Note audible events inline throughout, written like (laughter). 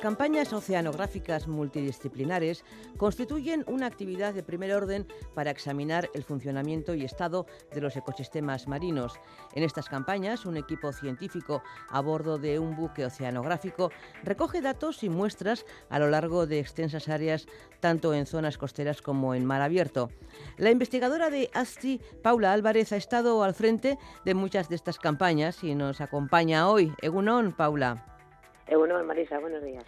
Las campañas oceanográficas multidisciplinares constituyen una actividad de primer orden para examinar el funcionamiento y estado de los ecosistemas marinos. En estas campañas, un equipo científico a bordo de un buque oceanográfico recoge datos y muestras a lo largo de extensas áreas, tanto en zonas costeras como en mar abierto. La investigadora de ASTI, Paula Álvarez, ha estado al frente de muchas de estas campañas y nos acompaña hoy. Egunon, Paula. Bueno, Marisa, buenos días.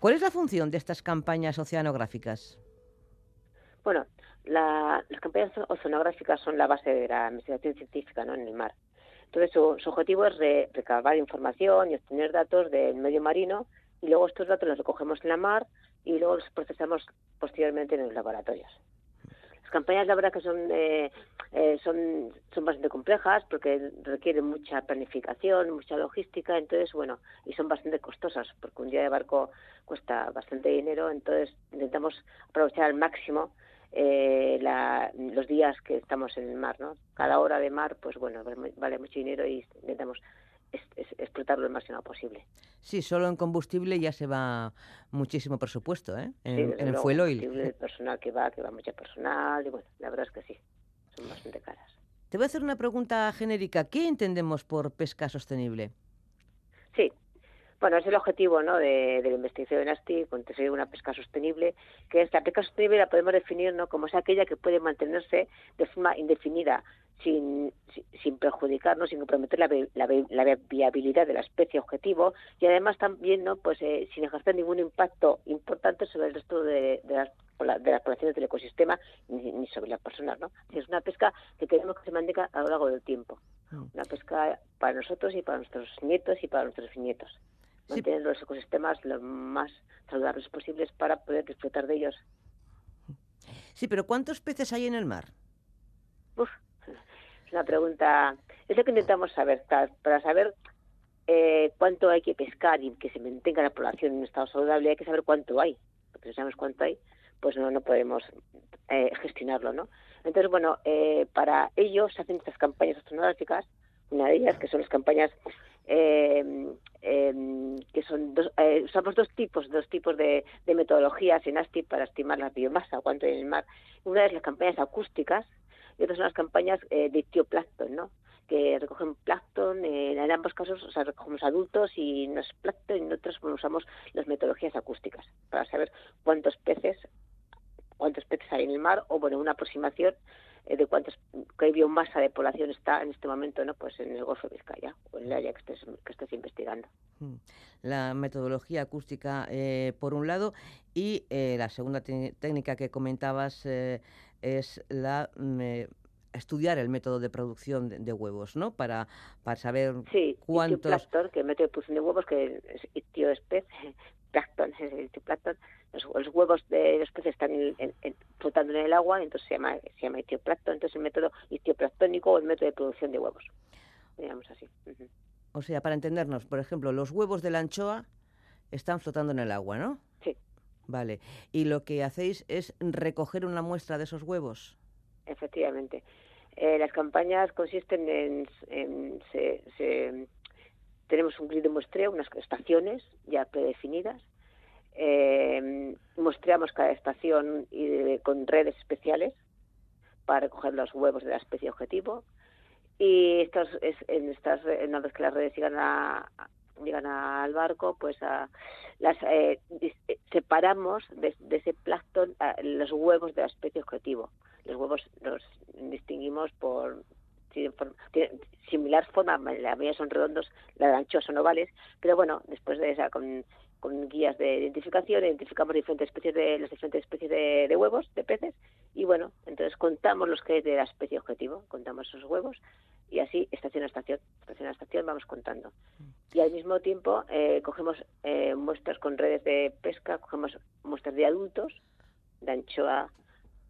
¿Cuál es la función de estas campañas oceanográficas? Bueno, las campañas oceanográficas son la base de la investigación científica ¿no? en el mar. Entonces, su, objetivo es recabar información y obtener datos del medio marino y luego estos datos los recogemos en la mar y luego los procesamos posteriormente en los laboratorios. Las campañas, la verdad, que son, eh, eh, son, son bastante complejas porque requieren mucha planificación, mucha logística, entonces, bueno, y son bastante costosas porque un día de barco cuesta bastante dinero, entonces intentamos aprovechar al máximo eh, los días que estamos en el mar, ¿no? Cada hora de mar, pues bueno, vale mucho dinero y intentamos explotarlo el máximo posible. Sí, solo en combustible ya se va muchísimo presupuesto, ¿eh? En, el fuel oil. El personal que va, que va mucho personal, y bueno, la verdad es que sí, son bastante caras. Te voy a hacer una pregunta genérica. ¿Qué entendemos por pesca sostenible? Sí, bueno, es el objetivo ¿no? de, la investigación de ASTI, conseguir una pesca sostenible, que esta pesca sostenible la podemos definir ¿no? como es aquella que puede mantenerse de forma indefinida, sin, sin perjudicarnos, sin comprometer la, la, viabilidad de la especie objetivo y además también no pues eh, sin ejercer ningún impacto importante sobre el resto de, las de las poblaciones del ecosistema ni, sobre las personas, ¿no? Es una pesca que queremos que se mantenga a lo largo del tiempo. Mm. Una pesca para nosotros y para nuestros nietos y para nuestros nietos mantener los ecosistemas lo más saludables posibles para poder disfrutar de ellos. Sí, pero ¿cuántos peces hay en el mar? Uf, es una pregunta, es lo que intentamos saber, para saber eh, cuánto hay que pescar y que se mantenga la población en un estado saludable, hay que saber cuánto hay, porque si sabemos cuánto hay, pues no, no podemos eh, gestionarlo, ¿no? Entonces, bueno, eh, para ello se hacen estas campañas astronómicas, una de ellas que son las campañas eh, que son dos, eh, usamos dos tipos, dos tipos de, metodologías en ASTI para estimar la biomasa, cuánto hay en el mar. Una es las campañas acústicas y otra son las campañas eh, de tioplancton, ¿no? que recogen plancton, eh, en ambos casos o sea, recogemos adultos y no es plancton, y en otros usamos las metodologías acústicas para saber cuántos peces cuántos peces hay en el mar o bueno una aproximación de cuántos qué biomasa de población está en este momento no pues en el Golfo de Vizcaya o en el área que estés, que estés investigando mm. la metodología acústica eh, por un lado y eh, la segunda técnica que comentabas es la mm, estudiar el método de producción de, huevos, ¿no? Para, para saber sí, cuántos... que el método de producción de huevos, que es especie plancton, (laughs) el plancton, los, huevos de los peces están flotando en el agua, entonces se llama, se llama etioplancton, entonces el método etioplanctónico o el método de producción de huevos, digamos así. O sea, para entendernos, por ejemplo, los huevos de la anchoa están flotando en el agua, ¿no? Sí. Vale. ¿Y lo que hacéis es recoger una muestra de esos huevos? Efectivamente. Eh, las campañas consisten en, se tenemos un grid de muestreo, unas estaciones ya predefinidas. Eh, muestreamos cada estación y con redes especiales para recoger los huevos de la especie objetivo. Y estos, es, en estas, una vez que las redes llegan a, llegan al barco, pues a, las eh, separamos de, ese plancton los huevos de la especie objetivo. Los huevos los distinguimos por tiene similar forma, la mayoría son redondos, la de anchos son ovales, pero bueno, después de esa, con, guías de identificación, identificamos diferentes especies de, las diferentes especies de, huevos, de peces, y bueno, entonces contamos los que hay de la especie objetivo, contamos esos huevos, y así, estación a estación, estación a estación, vamos contando. Y al mismo tiempo, eh, cogemos eh, muestras con redes de pesca, cogemos muestras de adultos, de anchoa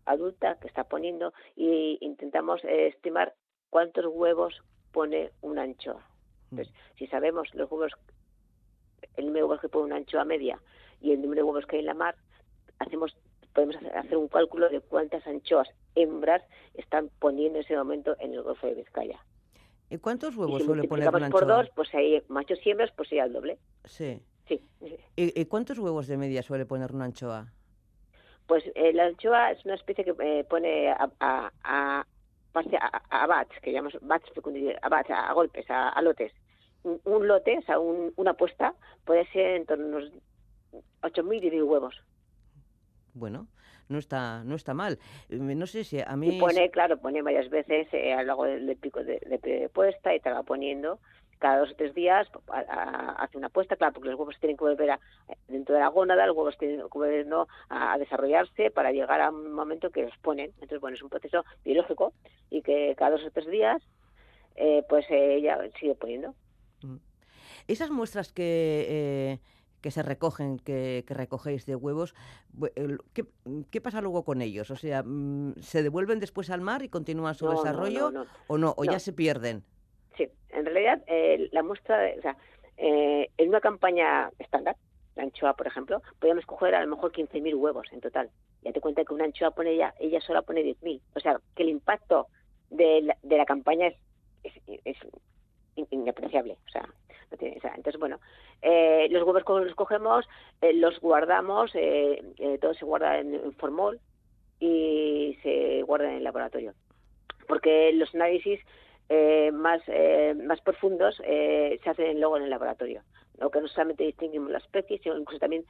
adulta que está poniendo, y intentamos eh, estimar cuántos huevos pone una anchoa. Entonces, si sabemos los huevos, el número de huevos que pone una anchoa media y el número de huevos que hay en la mar, hacemos podemos hacer un cálculo de cuántas anchoas hembras están poniendo en ese momento en el Golfo de Vizcaya. ¿Y cuántos huevos suele poner una anchoa? por dos, pues hay machos y hembras, pues sería el doble. Sí. Sí. ¿Y, cuántos huevos de media suele poner una anchoa? Pues eh, la anchoa es una especie que eh, pone a, a, a, a, bats, que llamamos bats, a, bats, a golpes, a, lotes. Un, lote, o sea, una puesta, puede ser en torno a unos 8.000 y 10.000 huevos. Bueno, no está no está mal. No sé si a mí... Y pone, claro, pone varias veces eh, a lo largo del, pico de, de, puesta y te va poniendo cada dos o tres días hace una apuesta, claro, porque los huevos tienen que volver a, dentro de la gónada, los huevos tienen que volver ¿no? a, desarrollarse para llegar a un momento que los ponen. Entonces, bueno, es un proceso biológico y que cada dos o tres días, eh, pues ella sigue poniendo. Mm. Esas muestras que... Eh, que se recogen, que, recogéis de huevos, ¿qué, pasa luego con ellos? O sea, mm, ¿se devuelven después al mar y continúan su desarrollo o no? ¿O ya se pierden? Sí, en realidad eh, la muestra, o sea, eh, en una campaña estándar, la anchoa, por ejemplo, podemos coger a lo mejor 15.000 huevos en total. Ya te cuenta que una anchoa pone ella, ella sola pone 10.000. O sea, que el impacto de la, de la campaña es, es, inapreciable. O sea, no tiene, o sea, entonces, bueno, eh, los huevos los cogemos, los guardamos, todo se guarda en, en, formol y se guarda en el laboratorio. Porque los análisis eh, más, eh, más profundos eh, se hacen luego en el laboratorio. Lo que no solamente distinguimos las especies, sino incluso también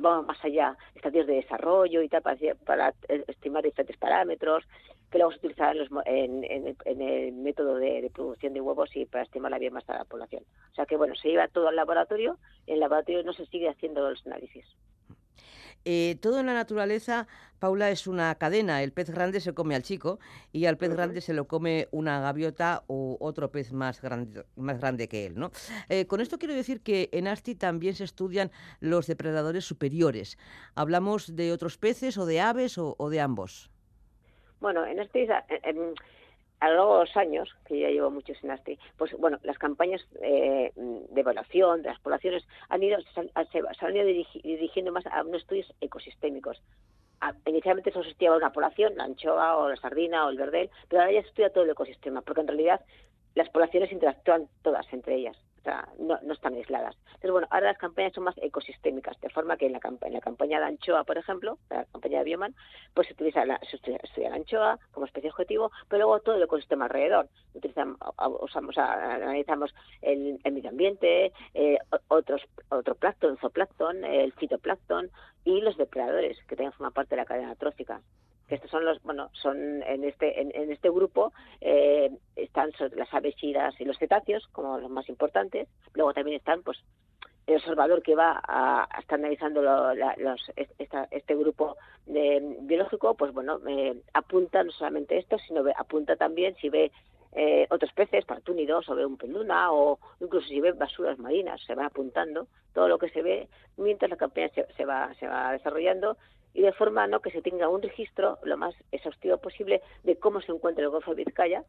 vamos más allá, estadios de desarrollo y tal, para, estimar diferentes parámetros que luego se utilizan en, en, el, método de, producción de huevos y para estimar la biomasa de la población. O sea que, bueno, se lleva todo al laboratorio en el laboratorio no se sigue haciendo los análisis. Eh, todo en la naturaleza, Paula, es una cadena. El pez grande se come al chico y al pez grande se lo come una gaviota o otro pez más grande, más grande que él. ¿no? Eh, con esto quiero decir que en ASTI también se estudian los depredadores superiores. ¿Hablamos de otros peces o de aves o, de ambos? Bueno, en ASTI a lo largo de los años, que ya llevo muchos en ASTI, pues bueno, las campañas eh, de evaluación de las poblaciones han ido, se, han ido dirigiendo más a unos estudios ecosistémicos. inicialmente solo se estudiaba una población, la anchoa o la sardina o el verdel, pero ahora ya se estudia todo el ecosistema, porque en realidad las poblaciones interactúan todas entre ellas no, no están aisladas. Entonces, bueno, ahora las campañas son más ecosistémicas, de forma que en la, en la campaña de anchoa, por ejemplo, la campaña de Bioman, pues se utiliza la, se estudia, la anchoa como especie objetivo, pero luego todo el ecosistema alrededor. Utilizamos, usamos, analizamos el, medio ambiente, eh, otros, otro plancton, zooplancton, el fitoplancton y los depredadores, que también forman parte de la cadena trófica que estos son los, bueno, son en este, en, este grupo eh, están las aves y los cetáceos como los más importantes. Luego también están, pues, el observador que va a, estar analizando los, este grupo de, biológico, pues bueno, eh, apunta no solamente esto, sino apunta también si ve eh, otros peces, partúnidos, o ve un penduna, o incluso si ve basuras marinas, se va apuntando todo lo que se ve mientras la campaña se, se va, se va desarrollando y de forma no que se tenga un registro lo más exhaustivo posible de cómo se encuentra el Golfo de Vizcaya,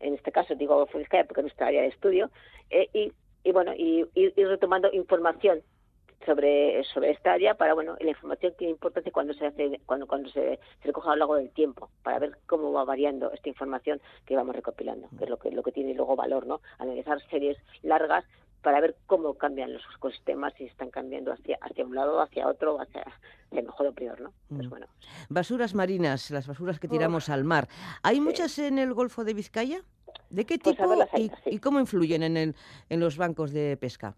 en este caso digo Golfo de Vizcaya porque es nuestra área de estudio, eh, y, y, bueno, y ir retomando información sobre, sobre esta área para bueno la información tiene importancia cuando se hace cuando cuando se, se recoge a lo largo del tiempo para ver cómo va variando esta información que vamos recopilando que es lo que lo que tiene luego valor no analizar series largas para ver cómo cambian los ecosistemas, si están cambiando hacia, hacia un lado, hacia otro, hacia el mejor o peor, ¿no? Pues mm. bueno. Basuras marinas, las basuras que tiramos al mar. ¿Hay muchas en el Golfo de Vizcaya? ¿De qué pues tipo y, cómo influyen en, el, en los bancos de pesca?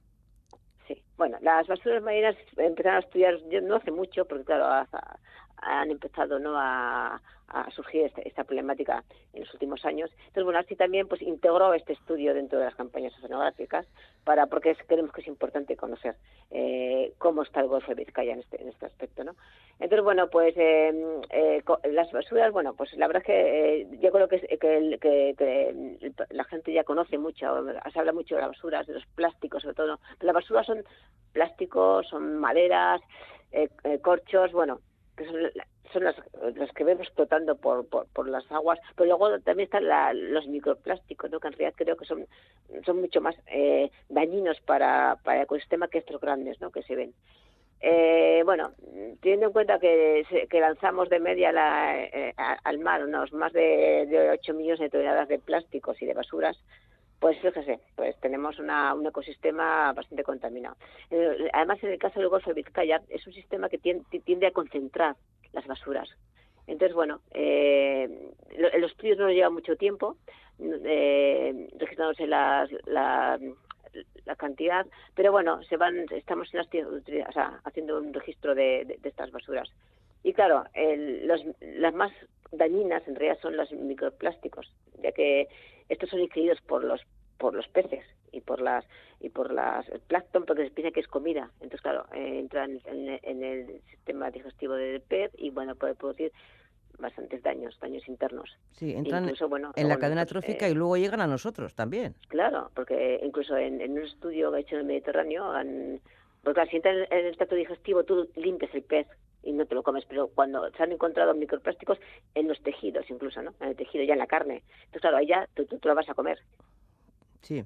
Sí, bueno, las basuras marinas empezaron a estudiar yo no hace mucho, porque claro, han empezado no a, surgir esta, esta, problemática en los últimos años. Entonces, bueno, así también pues integró este estudio dentro de las campañas oceanográficas para porque creemos que es importante conocer eh, cómo está el Golfo de Vizcaya en este, en este aspecto, ¿no? Entonces, bueno, pues eh, eh, las basuras, bueno, pues la verdad es que yo creo que, que, que, la gente ya conoce mucho, se habla mucho de las basuras, de los plásticos sobre todo, pero las basuras son plásticos, son maderas, corchos, bueno, que son son las, las que vemos flotando por, por, las aguas, pero luego también están los microplásticos, ¿no? que en realidad creo que son, son mucho más eh, dañinos para, para el ecosistema que estos grandes ¿no? que se ven. Eh, bueno, teniendo en cuenta que, que lanzamos de media eh, al mar unos más de, de 8 millones de toneladas de plásticos y de basuras, Pues fíjese, pues tenemos una, un ecosistema bastante contaminado. Eh, además, en el caso del Golfo de Vizcaya, es un sistema que tiende, a concentrar las basuras. Entonces, bueno, eh, los estudios no nos lleva mucho tiempo, eh, registrándose la, la, cantidad, pero bueno, se van, estamos haciendo un registro de, estas basuras. Y claro, las más dañinas en realidad son los microplásticos, ya que estos son ingeridos por los por los peces y por las y por las el plancton porque se piensa que es comida. Entonces claro eh, entran en, el sistema digestivo del pez y bueno puede producir bastantes daños daños internos. Sí entran en la cadena trófica y eh, luego llegan a nosotros también. Claro porque incluso en, un estudio que he hecho en el Mediterráneo han, porque si entra en el tracto digestivo tú limpias el pez y no te lo comes, pero cuando se han encontrado microplásticos en los tejidos incluso, ¿no? En el tejido, ya en la carne. Entonces, claro, ahí ya tú, tú, lo vas a comer. Sí.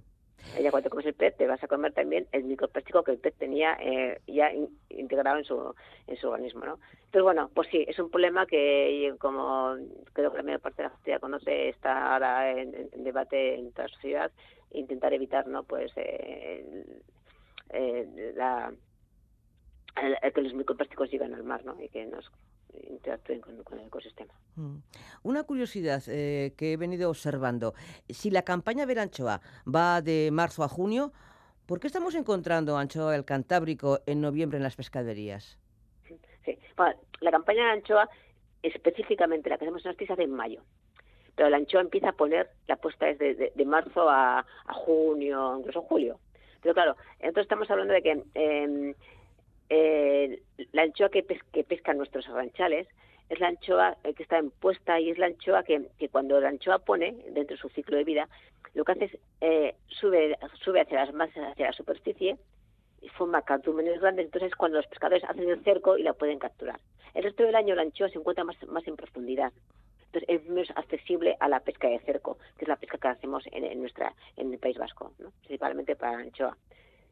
Ya cuando comes el pez te vas a comer también el microplástico que el pez tenía eh, ya integrado en su, en su organismo, ¿no? Entonces, bueno, pues sí, es un problema que, como creo que la mayor parte de la sociedad conoce, está ahora en, debate en toda la sociedad, intentar evitar, ¿no? Pues eh, la que los microplásticos lleguen al mar ¿no? y que nos interactúen con, el ecosistema. Mm. Una curiosidad eh, que he venido observando. Si la campaña Ver Anchoa va de marzo a junio, ¿por qué estamos encontrando anchoa del Cantábrico en noviembre en las pescaderías? Sí, la campaña de anchoa, específicamente la que hacemos en se hace en mayo. Pero la anchoa empieza a poner, la puesta es de, marzo a, junio, incluso julio. Pero claro, entonces estamos hablando de que em, eh, la anchoa que, pescan nuestros arranchales es la anchoa eh, que está en puesta y es la anchoa que, cuando la anchoa pone dentro de su ciclo de vida, lo que hace es eh, sube, sube hacia las masas, hacia la superficie y forma cartúmenes grandes, entonces es cuando los pescadores hacen el cerco y la pueden capturar. El resto del año la anchoa se encuentra más, más en profundidad. Entonces es menos accesible a la pesca de cerco, que es la pesca que hacemos en, nuestra en el País Vasco, principalmente para la anchoa.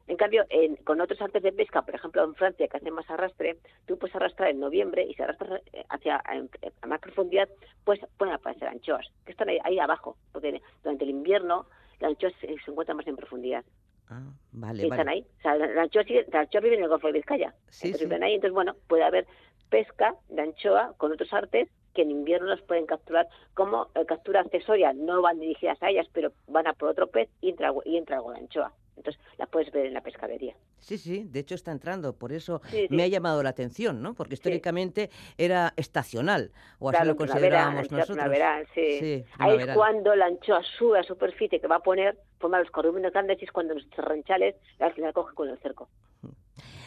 En cambio, con otros artes de pesca, por ejemplo en Francia, que hacen más arrastre, tú puedes arrastrar en noviembre y si arrastras hacia a más profundidad, pues pueden aparecer anchoas, que están ahí, abajo, porque durante el invierno las anchoas se, encuentran más en profundidad. Ah, vale, y están ahí. O sea, la anchoa, vive en el Golfo de Vizcaya. Sí, entonces, viven ahí, entonces, bueno, puede haber pesca de anchoa con otros artes que en invierno las pueden capturar como eh, captura accesoria. No van dirigidas a ellas, pero van a por otro pez y entra, y entra algo de anchoa. Entonces la puedes ver en la pescadería. Sí, sí, de hecho está entrando, por eso me ha llamado la atención, ¿no? Porque históricamente era estacional, o así lo considerábamos nosotros. sí. Ahí es cuando la anchoa sube a superficie que va a poner, forma los corrúmenes grandes y es cuando nuestros ranchales la, la cogen con el cerco.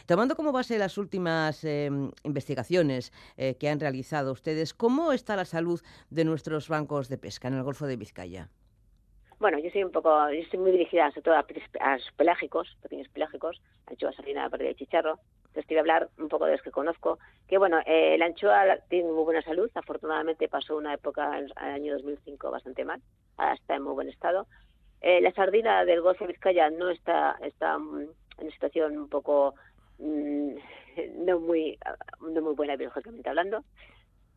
Tomando como base las últimas em, investigaciones eh, que han realizado ustedes, ¿cómo está la salud de nuestros bancos de pesca en el Golfo de Vizcaya? Bueno, yo soy un poco, yo estoy muy dirigida sobre todo a, pelágicos, pequeños pelágicos, anchoa, sardina, perdida y chicharro. Entonces quiero hablar un poco de los que conozco. Que bueno, eh, la anchoa tiene muy buena salud. Afortunadamente pasó una época en el año 2005 bastante mal. Ahora está en muy buen estado. Eh, la sardina del Golfo de Vizcaya no está, está en una situación un poco mm, (laughs) no muy no muy buena biológicamente hablando.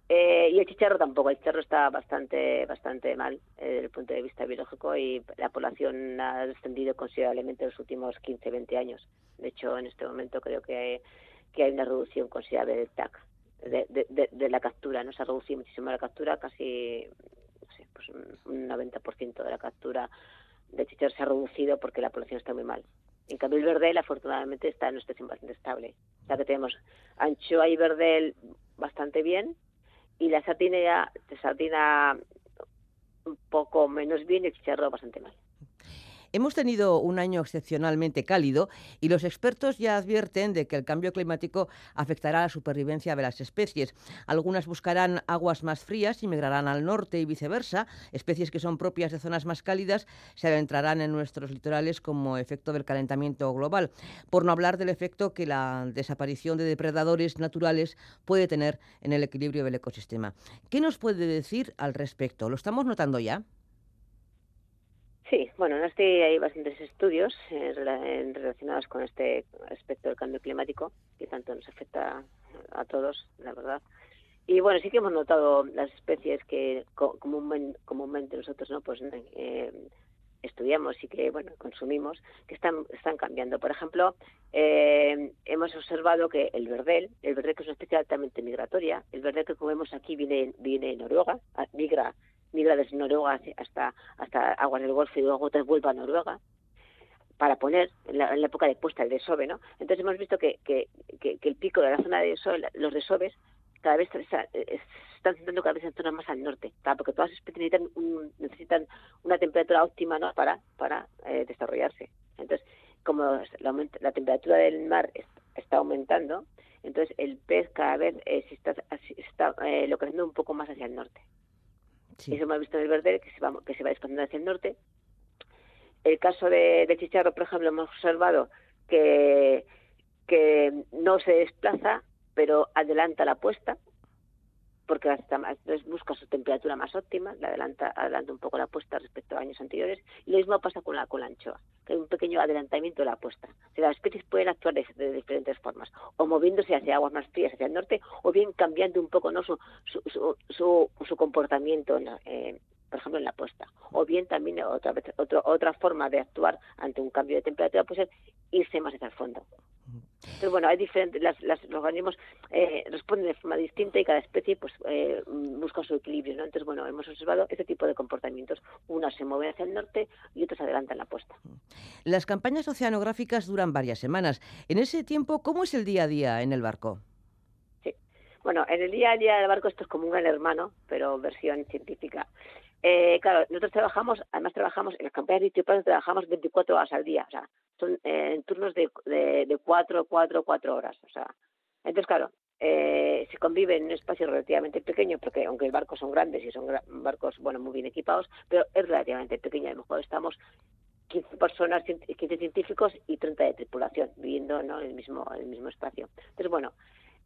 Eh, y el chicharro tampoco, el chicharro está bastante bastante mal eh, desde el punto de vista biológico y la población ha descendido considerablemente en los últimos 15, 20 años. De hecho, en este momento creo que, que hay una reducción considerable del TAC, de, de, la captura. ¿no? Se ha reducido muchísimo la captura, casi pues un 90% de la captura de chicharro se ha reducido porque la población está muy mal. En cambio, el verdel, afortunadamente, está en una situación bastante estable. O que tenemos anchoa y verdel bastante bien, y la sardina, la sardina un poco menos bien y el chicharro bastante mal. Hemos tenido un año excepcionalmente cálido y los expertos ya advierten de que el cambio climático afectará la supervivencia de las especies. Algunas buscarán aguas más frías y migrarán al norte y viceversa. Especies que son propias de zonas más cálidas se adentrarán en nuestros litorales como efecto del calentamiento global, por no hablar del efecto que la desaparición de depredadores naturales puede tener en el equilibrio del ecosistema. ¿Qué nos puede decir al respecto? ¿Lo estamos notando ya? Sí, bueno, en este hay bastantes estudios eh, relacionados con este aspecto del cambio climático que tanto nos afecta a todos, la verdad. Y bueno, sí que hemos notado las especies que comúnmente, nosotros no pues eh, estudiamos y que bueno consumimos que están están cambiando por ejemplo eh, hemos observado que el verdel el verdel que es una especie altamente migratoria el verdel que comemos aquí viene viene de Noruega migra desde Noruega hasta hasta aguas del Golfo y luego vuelve a Noruega para poner en la, época de puesta el desove, ¿no? Entonces hemos visto que, que, que, el pico de la zona de desove, los desoves cada vez se están centrando cada vez en zonas más al norte, porque todas las especies necesitan, necesitan una temperatura óptima ¿no? para, para eh, desarrollarse. Entonces, como la, la temperatura del mar está aumentando, entonces el pez cada vez eh, se está, está eh, un poco más hacia el norte. Eso hemos visto en el verde, que se va, que se va expandiendo hacia el norte. El caso de, de Chicharro, por ejemplo, hemos observado que, que no se desplaza pero adelanta la puesta porque hasta busca su temperatura más óptima, le adelanta, adelanta un poco la puesta respecto a años anteriores, y lo mismo pasa con la, con anchoa, que hay un pequeño adelantamiento de la puesta. O las especies pueden actuar de, diferentes formas, o moviéndose hacia aguas más frías, hacia el norte, o bien cambiando un poco ¿no? su, su, su, su, comportamiento, eh, por ejemplo, en la puesta. O bien también otra, vez, otra forma de actuar ante un cambio de temperatura puede ser irse más hacia el fondo. Entonces, bueno, hay diferentes, las, los organismos eh, responden de forma distinta y cada especie pues eh, busca su equilibrio, ¿no? Entonces, bueno, hemos observado este tipo de comportamientos. Unas se mueven hacia el norte y otras adelantan la puesta. Las campañas oceanográficas duran varias semanas. En ese tiempo, ¿cómo es el día a día en el barco? Bueno, en el día a día del barco esto es como un gran hermano, pero versión científica. Eh, claro, nosotros trabajamos, además trabajamos, en las campañas de trabajamos 24 horas al día, o sea, son eh, en turnos de, de, de 4, 4, 4 horas, o sea. Entonces, claro, eh, se convive en un espacio relativamente pequeño, porque aunque los barcos son grandes y son barcos, bueno, muy bien equipados, pero es relativamente pequeño, a lo mejor estamos 15 personas, 15 científicos y 30 de tripulación viviendo ¿no? en, el mismo, en el mismo espacio. Entonces, bueno,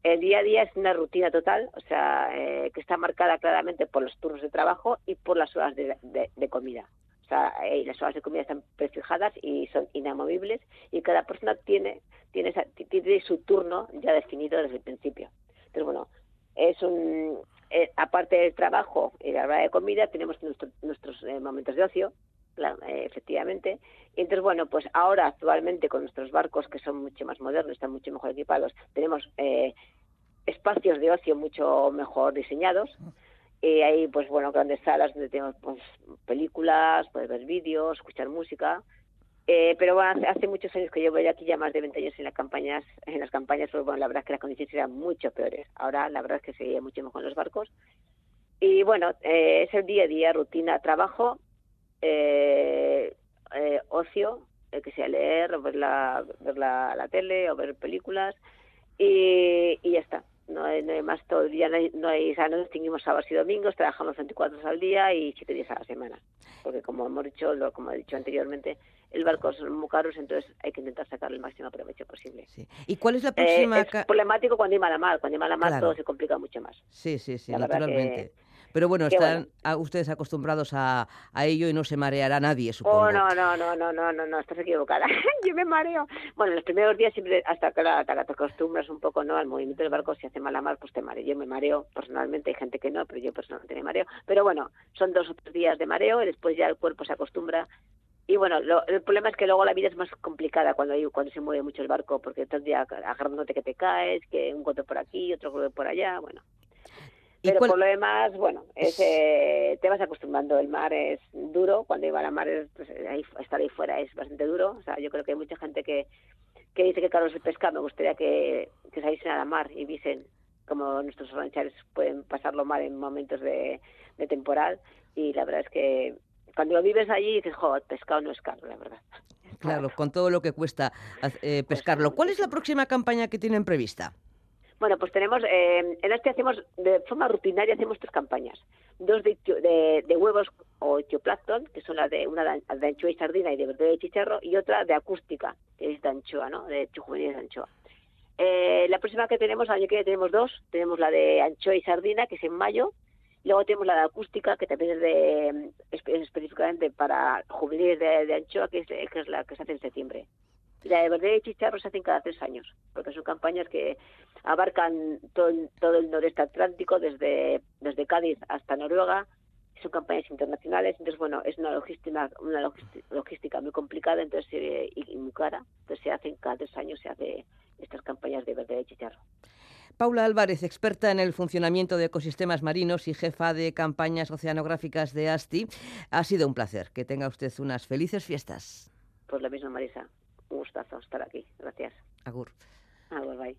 el día a día es una rutina total, o sea, eh, que está marcada claramente por los turnos de trabajo y por las horas de, comida. O sea, eh, las horas de comida están prefijadas y son inamovibles y cada persona tiene, tiene, tiene su turno ya definido desde el principio. Entonces, bueno, es un, eh, aparte del trabajo y la hora de comida, tenemos nuestros momentos de ocio, eh, efectivamente. Y entonces, bueno, pues ahora actualmente con nuestros barcos que son mucho más modernos, están mucho mejor equipados, tenemos eh, espacios de ocio mucho mejor diseñados. Y hay, pues bueno, grandes salas donde tenemos pues, películas, poder ver vídeos, escuchar música. Eh, pero bueno, hace, muchos años que llevo ya aquí ya más de 20 años en las campañas, en las campañas, pues bueno, la verdad es que las condiciones eran mucho peores. Ahora la verdad es que se veía mucho mejor en los barcos. Y bueno, es el día a día, rutina, trabajo, eh, eh, ocio, eh, que sea leer o ver la, ver la, tele o ver películas y, y ya está. No hay, no hay, más todo el día, no, hay, no, hay, o sea, no distinguimos sábados y domingos, trabajamos 24 horas al día y 7 días a la semana. Porque como hemos dicho, lo, como he dicho anteriormente, el barco son muy caros, entonces hay que intentar sacar el máximo provecho posible. Sí. ¿Y cuál es la próxima? es problemático cuando hay mala mar, cuando hay mala mar todo se complica mucho más. Sí, sí, sí, naturalmente. Pero bueno, están ustedes acostumbrados a, a, ello y no se mareará nadie, supongo. Oh, no, no, no, no, no, no, no estás equivocada. (laughs) Yo me mareo. Bueno, los primeros días siempre, hasta que, te acostumbras un poco, ¿no? Al movimiento del barco, si hace mala mar, pues te mareo. Yo me mareo personalmente, hay gente que no, pero yo personalmente me mareo. Pero bueno, son dos o tres días de mareo y después ya el cuerpo se acostumbra y bueno, el problema es que luego la vida es más complicada cuando hay, cuando se mueve mucho el barco, porque el día agarrándote que te caes, que un goto por aquí, otro goto por allá, bueno. Pero por lo demás, bueno, eh, te vas acostumbrando. El mar es duro. Cuando iba a la mar, pues, ahí, estar ahí fuera es bastante duro. O sea, yo creo que hay mucha gente que, que dice que claro se pesca. Me gustaría que, que saliesen a la mar y viesen como nuestros ranchares pueden pasarlo mal en momentos de, de temporal. Y la verdad es que cuando lo vives allí dices, joder, pescado no es caro, la verdad. Claro, con todo lo que cuesta eh, pues pescarlo. ¿Cuál es la próxima campaña que tienen prevista? Bueno, pues tenemos, eh, en este hacemos, de forma rutinaria, hacemos tres campañas. Dos de, de, huevos o etioplácton, que son las de una de, anchoa y sardina y de verdura de chicharro, y otra de acústica, que es de anchoa, ¿no? De juveniles de anchoa. Eh, la próxima que tenemos, año que viene tenemos dos. Tenemos la de anchoa y sardina, que es en mayo, y luego tenemos la de acústica, que también es de, específicamente para juveniles de, anchoa, que es, que es la que se hace en septiembre. La de verde y chicharro se hacen cada tres años, porque son campañas que abarcan todo, todo el noreste atlántico, desde, desde Cádiz hasta Noruega. son campañas internacionales, entonces bueno, es una logística, una logística muy complicada entonces eh, y, muy cara, entonces se hacen cada tres años se hace estas campañas de verde de chicharro. Paula Álvarez, experta en el funcionamiento de ecosistemas marinos y jefa de campañas oceanográficas de ASTI, ha sido un placer. Que tenga usted unas felices fiestas. Pues lo mismo, Marisa. Gustazo estar aquí. Gracias. Agur. Agur, bye.